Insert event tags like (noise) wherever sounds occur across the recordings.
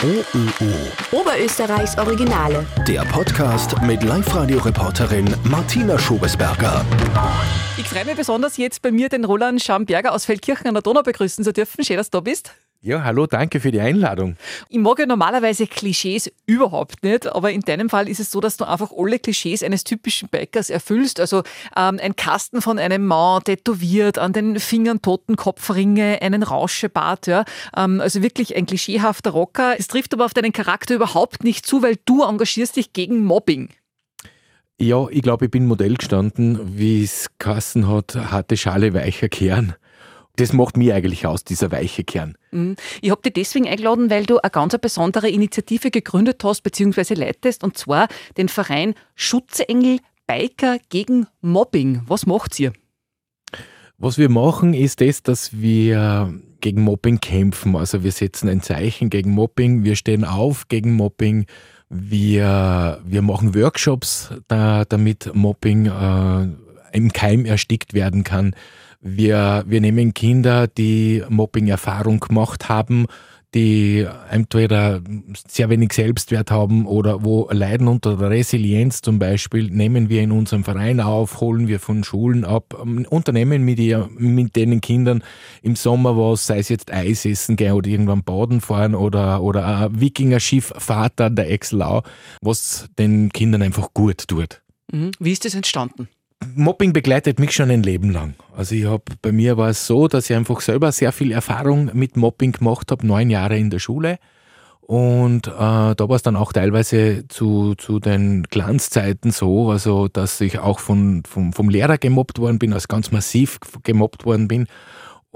OÖO. Oberösterreichs Originale. Der Podcast mit Live-Radio-Reporterin Martina Schobesberger. Ich freue mich besonders, jetzt bei mir den Roland Schamberger aus Feldkirchen an der Donau begrüßen zu dürfen. Schön, dass du da bist. Ja, hallo, danke für die Einladung. Ich mag ja normalerweise Klischees überhaupt nicht, aber in deinem Fall ist es so, dass du einfach alle Klischees eines typischen Bikers erfüllst. Also ähm, ein Kasten von einem Mann, tätowiert, an den Fingern Totenkopfringe, einen Rauschebart. Ja. Ähm, also wirklich ein klischeehafter Rocker. Es trifft aber auf deinen Charakter überhaupt nicht zu, weil du engagierst dich gegen Mobbing. Ja, ich glaube, ich bin Modell gestanden, wie es Kassen hat, harte Schale, weicher Kern das macht mich eigentlich aus, dieser weiche Kern. Mhm. Ich habe dich deswegen eingeladen, weil du eine ganz besondere Initiative gegründet hast bzw. leitest, und zwar den Verein Schutzengel Biker gegen Mobbing. Was macht ihr? Was wir machen, ist das, dass wir gegen Mobbing kämpfen. Also wir setzen ein Zeichen gegen Mobbing, wir stehen auf gegen Mobbing, wir, wir machen Workshops, da, damit Mobbing äh, im Keim erstickt werden kann. Wir, wir nehmen Kinder, die Mobbing-Erfahrung gemacht haben, die entweder sehr wenig Selbstwert haben oder wo leiden unter der Resilienz zum Beispiel, nehmen wir in unserem Verein auf, holen wir von Schulen ab, ähm, unternehmen mit, ihr, mit den Kindern im Sommer was, sei es jetzt Eis essen gehen oder irgendwann baden fahren oder, oder ein Wikinger-Schifffahrt an der Exlau, was den Kindern einfach gut tut. Mhm. Wie ist das entstanden? Mobbing begleitet mich schon ein Leben lang. Also ich habe bei mir war es so, dass ich einfach selber sehr viel Erfahrung mit Mobbing gemacht habe, neun Jahre in der Schule. Und äh, da war es dann auch teilweise zu, zu den Glanzzeiten so, also dass ich auch von, vom, vom Lehrer gemobbt worden bin, also ganz massiv gemobbt worden bin.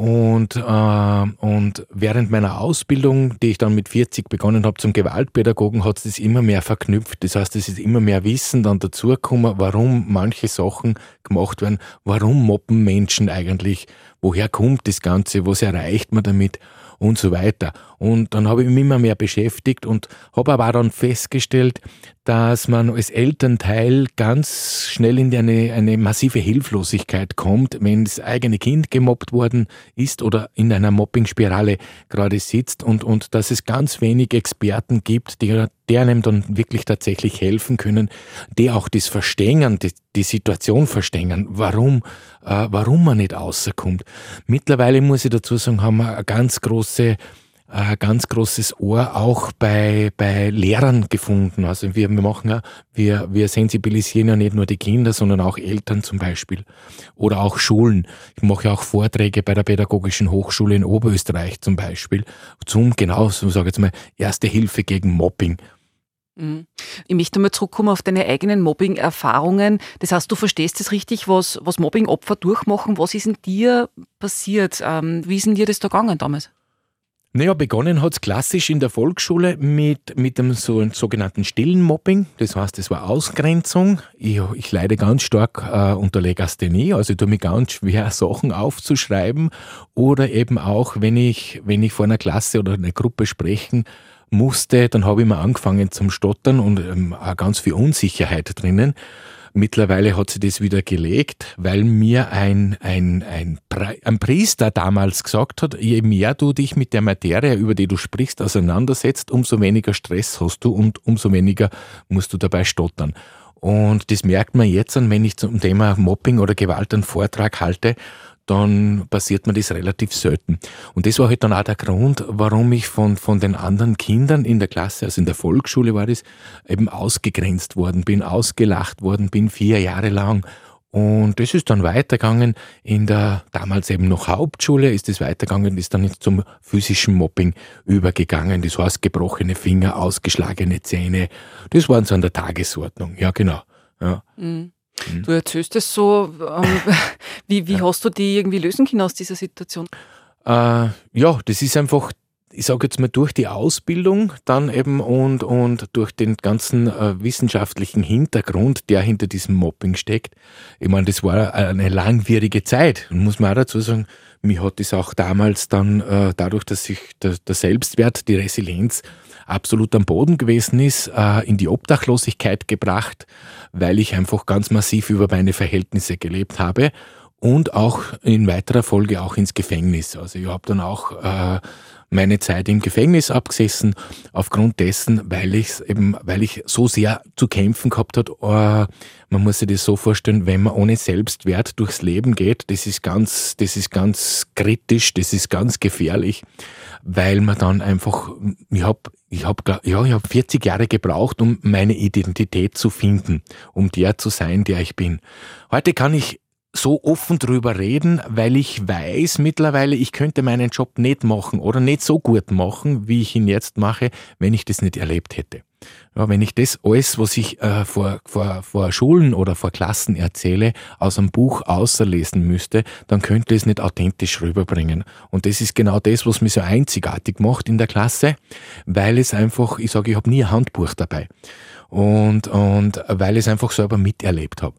Und, äh, und während meiner Ausbildung, die ich dann mit 40 begonnen habe zum Gewaltpädagogen, hat es das immer mehr verknüpft. Das heißt, es ist immer mehr Wissen dann dazugekommen, warum manche Sachen gemacht werden, warum moppen Menschen eigentlich, woher kommt das Ganze, was erreicht man damit und so weiter. Und dann habe ich mich immer mehr beschäftigt und habe aber dann festgestellt, dass man als Elternteil ganz schnell in eine, eine massive Hilflosigkeit kommt, wenn das eigene Kind gemobbt worden ist oder in einer Mobbingspirale gerade sitzt und, und dass es ganz wenig Experten gibt, die, die einem dann wirklich tatsächlich helfen können, die auch das verstehen, die, die Situation verstehen, warum, äh, warum man nicht rauskommt. Mittlerweile muss ich dazu sagen, haben wir eine ganz große ein ganz großes Ohr auch bei, bei Lehrern gefunden. Also wir, wir machen ja, wir, wir sensibilisieren ja nicht nur die Kinder, sondern auch Eltern zum Beispiel. Oder auch Schulen. Ich mache ja auch Vorträge bei der Pädagogischen Hochschule in Oberösterreich zum Beispiel zum, genau, so sage ich jetzt mal, Erste Hilfe gegen Mobbing. Mhm. Ich möchte mal zurückkommen auf deine eigenen Mobbing-Erfahrungen. Das heißt, du verstehst es richtig, was, was Mobbing-Opfer durchmachen. Was ist in dir passiert? Ähm, wie ist in dir das da gegangen damals? Naja, begonnen hat es klassisch in der Volksschule mit, mit dem so, sogenannten stillen Mobbing. Das heißt, es war Ausgrenzung. Ich, ich leide ganz stark äh, unter Legasthenie, also ich tue mir ganz schwer, (laughs) Sachen aufzuschreiben. Oder eben auch, wenn ich, wenn ich vor einer Klasse oder einer Gruppe sprechen musste, dann habe ich mal angefangen zum Stottern und ähm, auch ganz viel Unsicherheit drinnen. Mittlerweile hat sie das wieder gelegt, weil mir ein, ein, ein, ein Priester damals gesagt hat, je mehr du dich mit der Materie, über die du sprichst, auseinandersetzt, umso weniger Stress hast du und umso weniger musst du dabei stottern. Und das merkt man jetzt an, wenn ich zum Thema Mobbing oder Gewalt einen Vortrag halte dann passiert mir das relativ selten. Und das war halt dann auch der Grund, warum ich von, von den anderen Kindern in der Klasse, also in der Volksschule war das, eben ausgegrenzt worden bin, ausgelacht worden bin, vier Jahre lang. Und das ist dann weitergegangen in der damals eben noch Hauptschule, ist es weitergegangen, ist dann zum physischen Mobbing übergegangen. Das heißt, gebrochene Finger, ausgeschlagene Zähne. Das waren so an der Tagesordnung. Ja, genau. Ja. Mhm. Mhm. Du erzählst es so, ähm, (laughs) wie, wie ja. hast du die irgendwie lösen können aus dieser Situation? Äh, ja, das ist einfach, ich sage jetzt mal, durch die Ausbildung dann eben und, und durch den ganzen äh, wissenschaftlichen Hintergrund, der hinter diesem Mobbing steckt. Ich meine, das war eine langwierige Zeit. Und muss man auch dazu sagen, mir hat das auch damals dann, äh, dadurch, dass sich der, der Selbstwert, die Resilienz absolut am Boden gewesen ist, äh, in die Obdachlosigkeit gebracht, weil ich einfach ganz massiv über meine Verhältnisse gelebt habe. und auch in weiterer Folge auch ins Gefängnis. Also ich habe dann auch äh, meine Zeit im Gefängnis abgesessen, aufgrund dessen, weil ich eben, weil ich so sehr zu kämpfen gehabt hat. Oh, man muss sich das so vorstellen, wenn man ohne Selbstwert durchs Leben geht, das ist ganz, das ist ganz kritisch, das ist ganz gefährlich, weil man dann einfach, ich habe ich hab, ja, ich hab 40 Jahre gebraucht, um meine Identität zu finden, um der zu sein, der ich bin. Heute kann ich so offen drüber reden, weil ich weiß mittlerweile, ich könnte meinen Job nicht machen oder nicht so gut machen, wie ich ihn jetzt mache, wenn ich das nicht erlebt hätte. Ja, wenn ich das alles, was ich äh, vor, vor, vor Schulen oder vor Klassen erzähle, aus einem Buch außerlesen müsste, dann könnte ich es nicht authentisch rüberbringen. Und das ist genau das, was mich so einzigartig macht in der Klasse, weil es einfach, ich sage, ich habe nie ein Handbuch dabei. Und, und weil ich es einfach selber miterlebt habe.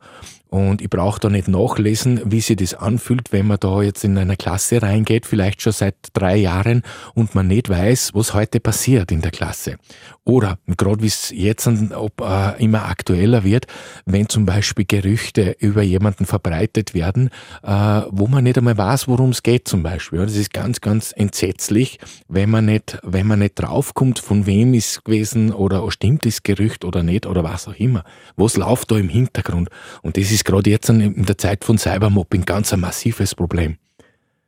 Und ich brauche da nicht nachlesen, wie sich das anfühlt, wenn man da jetzt in eine Klasse reingeht, vielleicht schon seit drei Jahren und man nicht weiß, was heute passiert in der Klasse. Oder gerade wie es jetzt ob, äh, immer aktueller wird, wenn zum Beispiel Gerüchte über jemanden verbreitet werden, äh, wo man nicht einmal weiß, worum es geht zum Beispiel. Das ist ganz, ganz entsetzlich, wenn man nicht, wenn man nicht draufkommt, von wem ist gewesen oder stimmt das Gerücht oder nicht oder was auch immer. Was läuft da im Hintergrund? Und das ist ist gerade jetzt in der Zeit von Cybermobbing ganz ein massives Problem,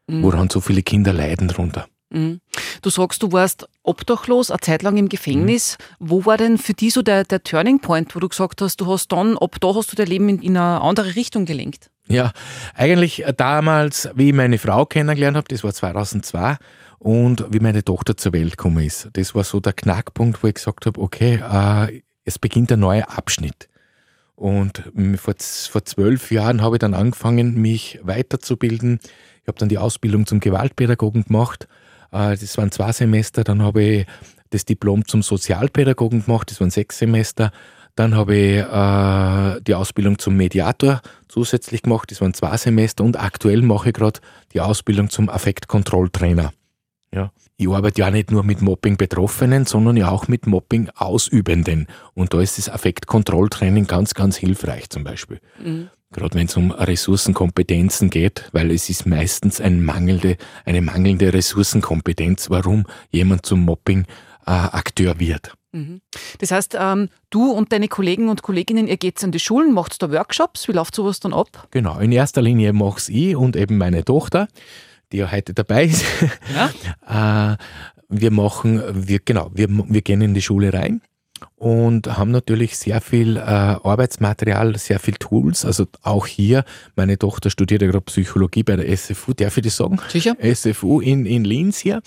mhm. woran so viele Kinder leiden drunter. Mhm. Du sagst, du warst obdachlos, eine Zeit lang im Gefängnis. Mhm. Wo war denn für dich so der, der Turning Point, wo du gesagt hast, du hast dann, ab da hast du dein Leben in, in eine andere Richtung gelenkt? Ja, eigentlich damals, wie ich meine Frau kennengelernt habe, das war 2002, und wie meine Tochter zur Welt gekommen ist. Das war so der Knackpunkt, wo ich gesagt habe, okay, äh, es beginnt ein neuer Abschnitt. Und vor, vor zwölf Jahren habe ich dann angefangen, mich weiterzubilden. Ich habe dann die Ausbildung zum Gewaltpädagogen gemacht. Äh, das waren zwei Semester. Dann habe ich das Diplom zum Sozialpädagogen gemacht. Das waren sechs Semester. Dann habe ich äh, die Ausbildung zum Mediator zusätzlich gemacht. Das waren zwei Semester. Und aktuell mache ich gerade die Ausbildung zum Affektkontrolltrainer. Ja. Ich arbeite ja nicht nur mit Mobbing-Betroffenen, sondern ja auch mit Mobbing-Ausübenden. Und da ist das Affektkontrolltraining ganz, ganz hilfreich zum Beispiel. Mhm. Gerade wenn es um Ressourcenkompetenzen geht, weil es ist meistens ein mangelnde, eine mangelnde Ressourcenkompetenz, warum jemand zum Mobbing-Akteur äh, wird. Mhm. Das heißt, ähm, du und deine Kollegen und Kolleginnen, ihr geht an die Schulen, macht da Workshops, wie läuft sowas dann ab? Genau, in erster Linie mache ich und eben meine Tochter die ja heute dabei ist. Ja? (laughs) äh, wir machen, wir, genau, wir, wir gehen in die Schule rein und haben natürlich sehr viel äh, Arbeitsmaterial, sehr viel Tools. Also auch hier, meine Tochter studiert ja gerade Psychologie bei der SFU, darf ich das sagen? Sicher. SFU in, in Linz hier.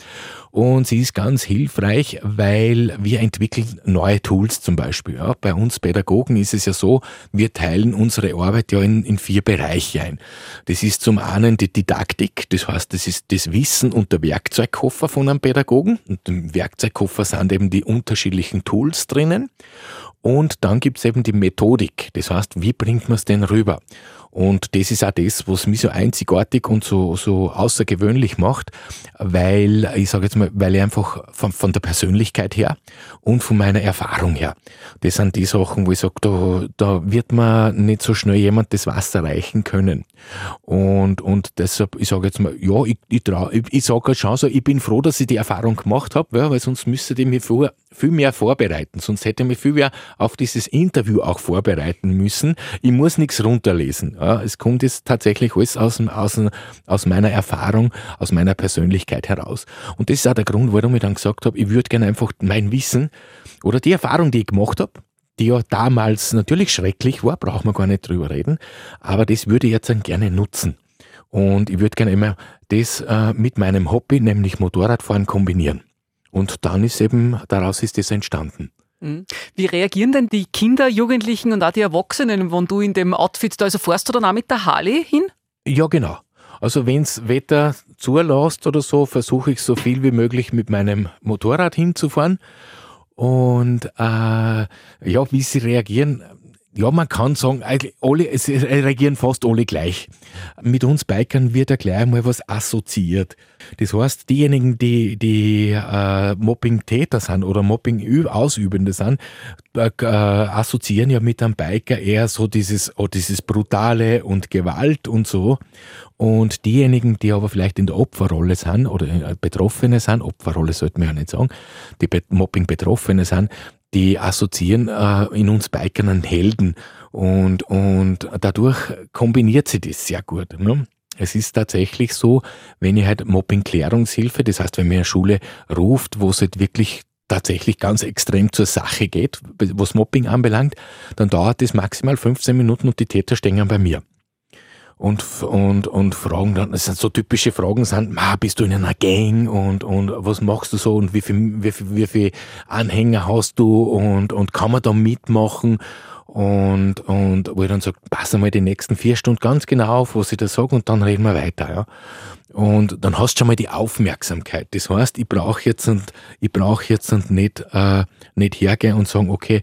Und sie ist ganz hilfreich, weil wir entwickeln neue Tools zum Beispiel. Ja. Bei uns Pädagogen ist es ja so, wir teilen unsere Arbeit ja in, in vier Bereiche ein. Das ist zum einen die Didaktik, das heißt, das ist das Wissen und der Werkzeugkoffer von einem Pädagogen. Und im Werkzeugkoffer sind eben die unterschiedlichen Tools drinnen. Und dann gibt es eben die Methodik, das heißt, wie bringt man es denn rüber? Und das ist auch das, was mich so einzigartig und so, so außergewöhnlich macht, weil, ich sage jetzt mal, weil ich einfach von, von der Persönlichkeit her und von meiner Erfahrung her, das sind die Sachen, wo ich sage, da, da wird man nicht so schnell jemand das Wasser reichen können. Und, und deshalb, ich sage jetzt mal, ja, ich, ich, trau, ich, ich sage schon so, ich bin froh, dass ich die Erfahrung gemacht habe, weil sonst müsste ich mich vor, viel mehr vorbereiten, sonst hätte ich mich viel mehr auf dieses Interview auch vorbereiten müssen. Ich muss nichts runterlesen. Ja, es kommt jetzt tatsächlich alles aus, aus, aus meiner Erfahrung, aus meiner Persönlichkeit heraus. Und das ist auch der Grund, warum ich dann gesagt habe, ich würde gerne einfach mein Wissen oder die Erfahrung, die ich gemacht habe, die ja damals natürlich schrecklich war, braucht man gar nicht drüber reden, aber das würde ich jetzt dann gerne nutzen. Und ich würde gerne immer das äh, mit meinem Hobby, nämlich Motorradfahren, kombinieren. Und dann ist eben, daraus ist das entstanden. Mhm. Wie reagieren denn die Kinder, Jugendlichen und auch die Erwachsenen, wenn du in dem Outfit da, also fährst du dann auch mit der Harley hin? Ja, genau. Also wenns Wetter zulässt oder so, versuche ich so viel wie möglich mit meinem Motorrad hinzufahren. Und äh, ja, wie sie reagieren, ja, man kann sagen, alle, es reagieren fast alle gleich. Mit uns Bikern wird ja gleich mal was assoziiert. Das heißt, diejenigen, die, die äh, Mobbing-Täter sind oder Mobbing-Ausübende sind, äh, assoziieren ja mit einem Biker eher so dieses, oh, dieses Brutale und Gewalt und so. Und diejenigen, die aber vielleicht in der Opferrolle sind oder äh, Betroffene sind, Opferrolle sollte man ja nicht sagen, die Mobbing-Betroffene sind, die assoziieren äh, in uns Bikern einen Helden und, und dadurch kombiniert sich das sehr gut. Ne? Es ist tatsächlich so, wenn ihr halt Mobbing-Klärungshilfe, das heißt, wenn mir eine Schule ruft, wo es halt wirklich tatsächlich ganz extrem zur Sache geht, was Mobbing anbelangt, dann dauert das maximal 15 Minuten und die Täter stehen bei mir und, und, und fragen dann, das sind so typische Fragen, sind, Ma, bist du in einer Gang und, und was machst du so und wie viel, wie viel, wie viel Anhänger hast du und, und kann man da mitmachen? Und, und wo ich dann sage, pass einmal die nächsten vier Stunden ganz genau auf, was ich da sage und dann reden wir weiter. Ja. Und dann hast du schon mal die Aufmerksamkeit. Das heißt, ich brauche jetzt und ich brauche jetzt und nicht, äh, nicht hergehen und sagen, okay,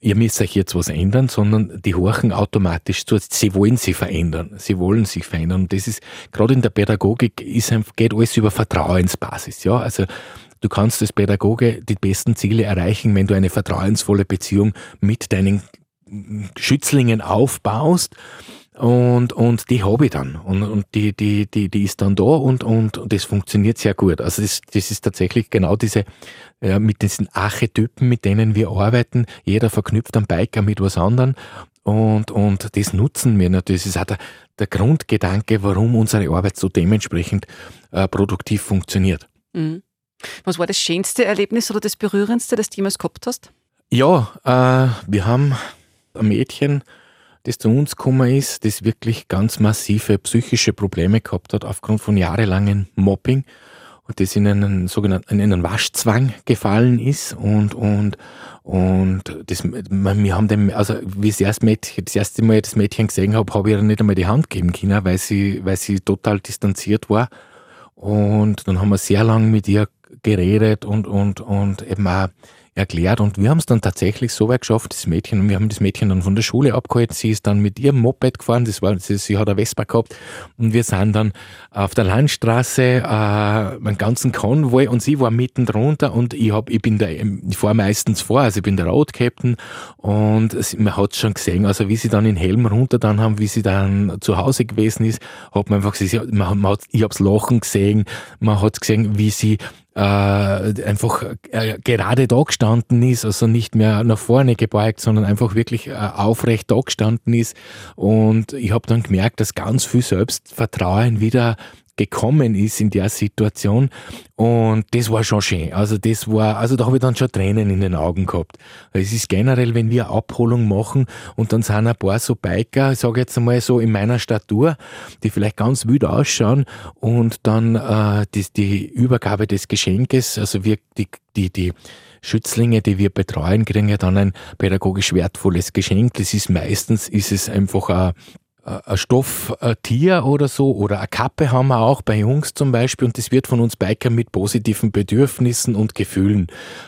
ihr müsst euch jetzt was ändern, sondern die horchen automatisch zu. Sie wollen sich verändern. Sie wollen sich verändern. Und das ist, gerade in der Pädagogik, ist, geht alles über Vertrauensbasis. Ja, also, du kannst als Pädagoge die besten Ziele erreichen, wenn du eine vertrauensvolle Beziehung mit deinen Schützlingen aufbaust. Und, und die habe ich dann. Und, und die, die, die, die ist dann da und, und, und das funktioniert sehr gut. Also das, das ist tatsächlich genau diese, ja, mit diesen Archetypen, mit denen wir arbeiten. Jeder verknüpft einen Biker mit was anderem. Und, und das nutzen wir natürlich. Das ist auch der, der Grundgedanke, warum unsere Arbeit so dementsprechend äh, produktiv funktioniert. Mhm. Was war das schönste Erlebnis oder das berührendste, das du jemals gehabt hast? Ja, äh, wir haben ein Mädchen, das zu uns gekommen ist, das wirklich ganz massive psychische Probleme gehabt hat aufgrund von jahrelangen Mobbing und das in einen sogenannten in einen Waschzwang gefallen ist und und und das, wir haben dem, also wie ich das erste, Mädchen, das erste Mal das Mädchen gesehen habe, habe ich ihr nicht einmal die Hand geben können, weil sie, weil sie total distanziert war. Und dann haben wir sehr lang mit ihr geredet und, und, und eben auch erklärt und wir haben es dann tatsächlich so weit geschafft, das Mädchen, wir haben das Mädchen dann von der Schule abgeholt, sie ist dann mit ihrem Moped gefahren, das war, sie, sie hat eine Vespa gehabt und wir sind dann auf der Landstraße, äh, einen ganzen Konvoi und sie war mitten drunter und ich hab, ich bin der, ich fahre meistens vor, also ich bin der Road Captain und man hat schon gesehen, also wie sie dann in Helm runter dann haben, wie sie dann zu Hause gewesen ist, hat man einfach gesehen, man, man hat, ich hab's Lachen gesehen, man hat gesehen, wie sie äh, einfach äh, gerade da gestanden ist, also nicht mehr nach vorne gebeugt, sondern einfach wirklich äh, aufrecht da gestanden ist. Und ich habe dann gemerkt, dass ganz viel Selbstvertrauen wieder gekommen ist in der Situation. Und das war schon schön. Also das war, also da habe ich dann schon Tränen in den Augen gehabt. Es ist generell, wenn wir Abholung machen und dann sind ein paar so Biker, ich sage jetzt einmal so in meiner Statur, die vielleicht ganz wild ausschauen und dann äh, die, die Übergabe des Geschenkes, also wir, die, die, die Schützlinge, die wir betreuen, kriegen ja dann ein pädagogisch wertvolles Geschenk. Das ist meistens, ist es einfach ein ein Stofftier oder so oder eine Kappe haben wir auch bei Jungs zum Beispiel und das wird von uns Bikern mit positiven Bedürfnissen und Gefühlen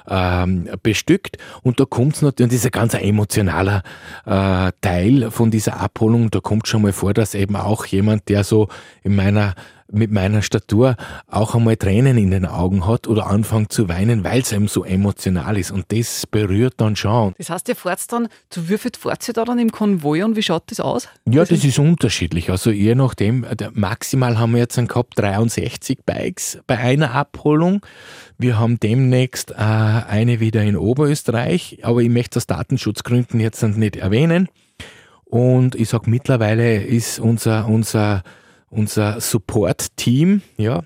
ähm, bestückt. Und da kommt es natürlich, und das ist ein ganz emotionaler äh, Teil von dieser Abholung, da kommt schon mal vor, dass eben auch jemand, der so in meiner mit meiner Statur auch einmal Tränen in den Augen hat oder anfängt zu weinen, weil es eben so emotional ist. Und das berührt dann schon. Das heißt, ihr fahrt dann, zu wie viel fahrt ihr da dann im Konvoi und wie schaut das aus? Ja, das ist unterschiedlich. Also je nachdem, maximal haben wir jetzt gehabt 63 Bikes bei einer Abholung. Wir haben demnächst äh, eine wieder in Oberösterreich, aber ich möchte aus Datenschutzgründen jetzt nicht erwähnen. Und ich sage, mittlerweile ist unser, unser unser Support-Team, ja,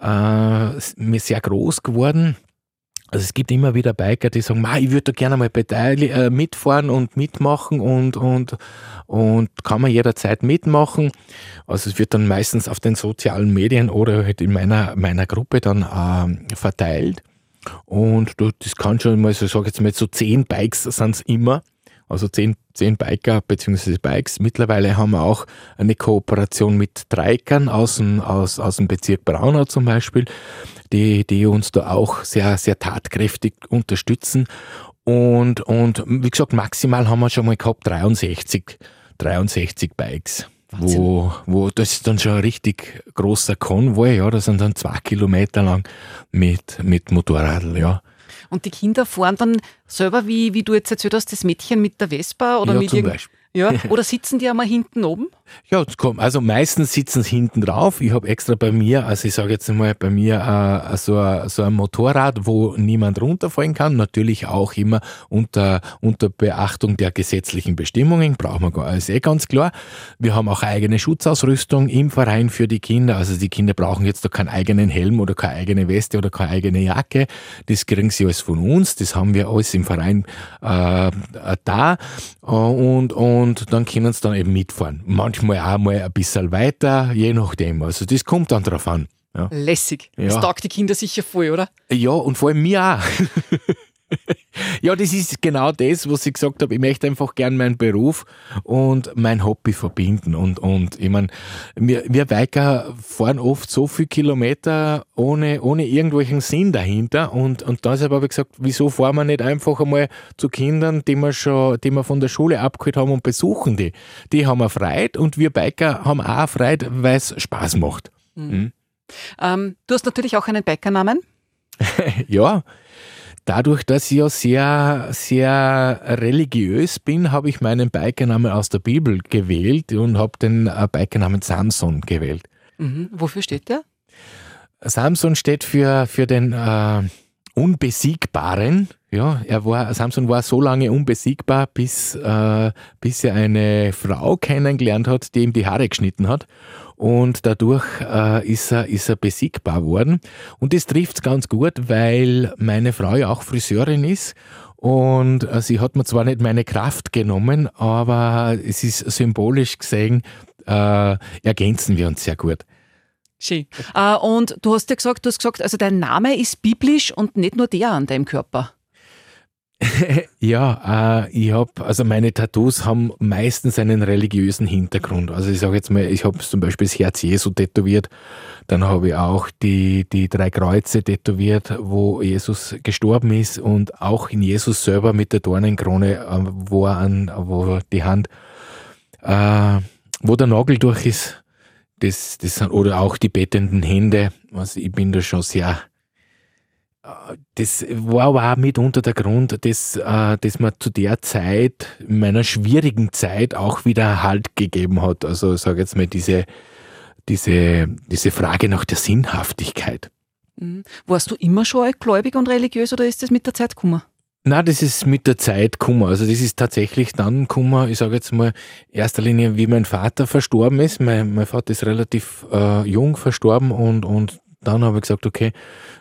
äh, mir sehr groß geworden. Also es gibt immer wieder Biker, die sagen, ich würde da gerne mal äh, mitfahren und mitmachen und, und, und kann man jederzeit mitmachen. Also es wird dann meistens auf den sozialen Medien oder halt in meiner, meiner Gruppe dann äh, verteilt. Und das kann schon mal, so, ich sage jetzt mal, so zehn Bikes sind es immer also zehn, zehn Biker bzw. Bikes. Mittlerweile haben wir auch eine Kooperation mit Treikern aus dem, aus, aus dem Bezirk Braunau zum Beispiel, die, die uns da auch sehr, sehr tatkräftig unterstützen. Und, und wie gesagt, maximal haben wir schon mal gehabt 63, 63 Bikes. Wo, wo, das ist dann schon ein richtig großer Konvoi, ja, das sind dann zwei Kilometer lang mit, mit Motorradl, ja. Und die Kinder fahren dann selber, wie, wie du jetzt erzählt hast, das Mädchen mit der Vespa oder ja, mit zum Beispiel. Ja, (laughs) oder sitzen die einmal hinten oben? Ja, es kommt- also meistens sitzen sie hinten drauf. Ich habe extra bei mir, also ich sage jetzt mal bei mir äh, so, so ein Motorrad, wo niemand runterfallen kann. Natürlich auch immer unter, unter Beachtung der gesetzlichen Bestimmungen, brauchen wir gar, ist eh ganz klar. Wir haben auch eigene Schutzausrüstung im Verein für die Kinder. Also die Kinder brauchen jetzt da keinen eigenen Helm oder keine eigene Weste oder keine eigene Jacke. Das kriegen sie alles von uns. Das haben wir alles im Verein äh, da. Und, und dann können sie dann eben mitfahren. Manchmal auch mal ein bisschen weiter, je nachdem. Also das kommt dann drauf an. Ja, Lässig. Das Ja. taugt die Kinder sicher voll, oder? ja und vor allem mir auch. (laughs) (laughs) ja, das ist genau das, was ich gesagt habe. Ich möchte einfach gern meinen Beruf und mein Hobby verbinden. Und, und ich meine, wir, wir Biker fahren oft so viele Kilometer ohne, ohne irgendwelchen Sinn dahinter. Und, und deshalb habe ich gesagt, wieso fahren wir nicht einfach einmal zu Kindern, die wir schon, die wir von der Schule abgeholt haben und besuchen die. Die haben eine Freude und wir Biker haben auch eine Freude, weil es Spaß macht. Ähm, du hast natürlich auch einen Bikernamen. (laughs) Ja, dadurch, dass ich ja sehr, sehr religiös bin, habe ich meinen Bikernamen aus der Bibel gewählt und habe den äh, Bikernamen Samson gewählt. Mhm. Wofür steht der? Samson steht für, für den äh, Unbesiegbaren. Ja, er war, Samson war so lange unbesiegbar, bis, äh, bis er eine Frau kennengelernt hat, die ihm die Haare geschnitten hat. Und dadurch äh, ist, er, ist er besiegbar worden. Und das trifft ganz gut, weil meine Frau ja auch Friseurin ist. Und äh, sie hat mir zwar nicht meine Kraft genommen, aber es ist symbolisch gesehen, äh, ergänzen wir uns sehr gut. Schön. Äh, und du hast ja gesagt, du hast gesagt, also dein Name ist biblisch und nicht nur der an deinem Körper. (laughs) Ja, äh, ich habe, also meine Tattoos haben meistens einen religiösen Hintergrund. Also ich sage jetzt mal, ich habe zum Beispiel das Herz Jesu tätowiert, dann habe ich auch die, die drei Kreuze tätowiert, wo Jesus gestorben ist und auch in Jesus selber mit der Dornenkrone, äh, wo, an, wo die Hand, äh, wo der Nagel durch ist, das, das oder auch die bettenden Hände. Also ich bin da schon sehr das war aber auch mitunter der Grund, dass, äh, dass man zu der Zeit, in meiner schwierigen Zeit, auch wieder Halt gegeben hat. Also ich sage jetzt mal diese, diese, diese Frage nach der Sinnhaftigkeit. Mhm. Warst du immer schon gläubig und religiös oder ist das mit der Zeit gekommen? Na, das ist mit der Zeit Kummer. Also das ist tatsächlich dann Kummer, ich sage jetzt mal, in erster Linie, wie mein Vater verstorben ist. Mein, mein Vater ist relativ äh, jung verstorben und, und dann habe ich gesagt, okay,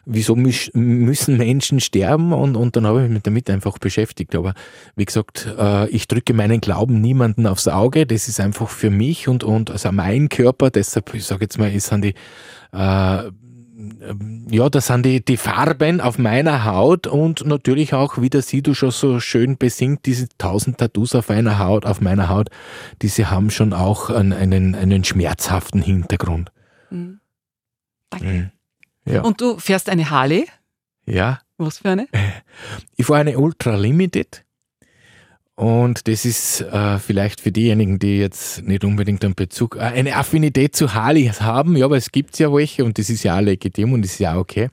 wieso müssen Menschen sterben? Und, und dann habe ich mich damit einfach beschäftigt. Aber wie gesagt, äh, ich drücke meinen Glauben niemanden aufs Auge. Das ist einfach für mich und, und also mein Körper. Deshalb, ich sage jetzt mal, es sind die äh, ja, das sind die, die Farben auf meiner Haut und natürlich auch, wie der Sido schon so schön besingt, diese tausend Tattoos auf einer Haut, auf meiner Haut, diese haben schon auch einen, einen, einen schmerzhaften Hintergrund. Danke. Mhm. Ja. Und du fährst eine Harley? ja. Was für eine? (laughs) Ich fahre eine Ultra Limited und das ist äh, vielleicht für diejenigen, die jetzt nicht unbedingt einen Bezug, äh, eine Affinität zu Harley haben, ja, aber es gibt ja welche und das ist ja auch legitim und das ist ja okay.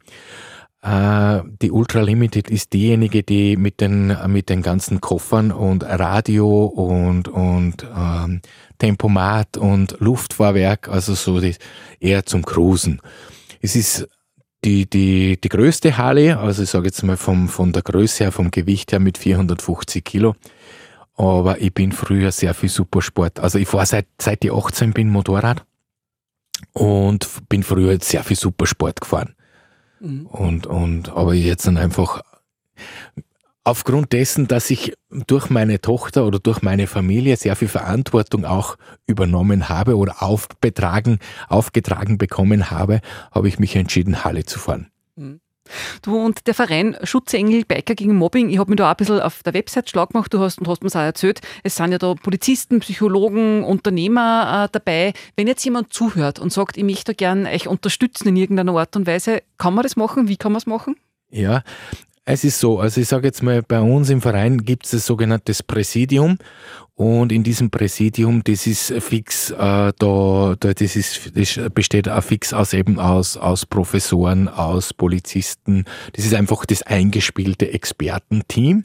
Äh, die Ultra Limited ist diejenige, die mit den, mit den ganzen Koffern und Radio und, und ähm, Tempomat und Luftfahrwerk, also so das eher zum Cruisen. Es ist die, die, die größte Harley, also ich sage jetzt mal vom, von der Größe her, vom Gewicht her mit 450 Kilo. Aber ich bin früher sehr viel Supersport. Also ich fahre seit, seit ich 18 bin Motorrad und bin früher sehr viel Supersport gefahren. Mhm. Und, und, aber jetzt dann einfach aufgrund dessen, dass ich durch meine Tochter oder durch meine Familie sehr viel Verantwortung auch übernommen habe oder aufbetragen, aufgetragen bekommen habe, habe ich mich entschieden, Halle zu fahren. Du und der Verein Schutzengel Biker gegen Mobbing, ich habe mir da auch ein bisschen auf der Website schlau gemacht, du hast, und hast mir auch erzählt, es sind ja da Polizisten, Psychologen, Unternehmer äh, dabei. Wenn jetzt jemand zuhört und sagt, ich möchte da gern euch unterstützen in irgendeiner Art und Weise, kann man das machen? Wie kann man es machen? Ja, Es ist so, also ich sage jetzt mal, bei uns im Verein gibt es das sogenannte Präsidium und in diesem Präsidium, das ist fix, äh, da, da, das, ist, das besteht auch fix aus eben aus, aus Professoren, aus Polizisten. Das ist einfach das eingespielte Expertenteam.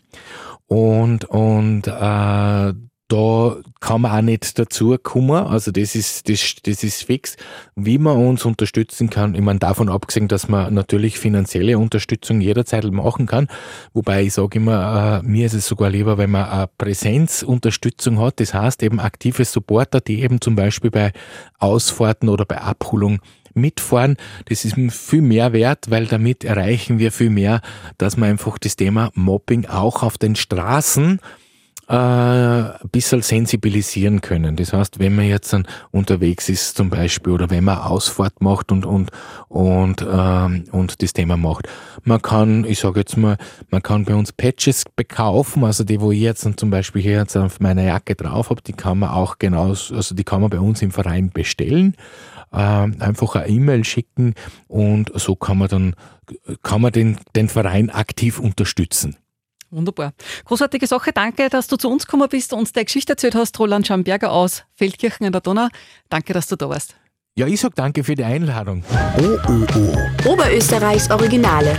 Und, und äh, da kann man auch nicht dazu kommen. Also das ist, das, das ist fix. Wie man uns unterstützen kann, ich meine, davon abgesehen, dass man natürlich finanzielle Unterstützung jederzeit machen kann. Wobei ich sage immer, äh, mir ist es sogar lieber, wenn man eine Präsenzunterstützung hat. Das heißt eben aktive Supporter, die eben zum Beispiel bei Ausfahrten oder bei Abholung mitfahren. Das ist viel mehr wert, weil damit erreichen wir viel mehr, dass man einfach das Thema Mobbing auch auf den Straßen äh, ein bisschen sensibilisieren können. Das heißt, wenn man jetzt dann unterwegs ist zum Beispiel oder wenn man Ausfahrt macht und und und ähm, und das Thema macht, man kann, ich sage jetzt mal, man kann bei uns Patches bekaufen, also die, wo ich jetzt dann zum Beispiel hier jetzt auf meiner Jacke drauf habe, die kann man auch genauso, also die kann man bei uns im Verein bestellen. Ähm, einfach eine E-Mail schicken und so kann man dann kann man den, den Verein aktiv unterstützen. Wunderbar. Großartige Sache. Danke, dass du zu uns gekommen bist und uns deine Geschichte erzählt hast, Roland Schamberger aus Feldkirchen in der Donau. Danke, dass du da warst. Ja, ich sag danke für die Einladung. OÖO. Oberösterreichs Originale.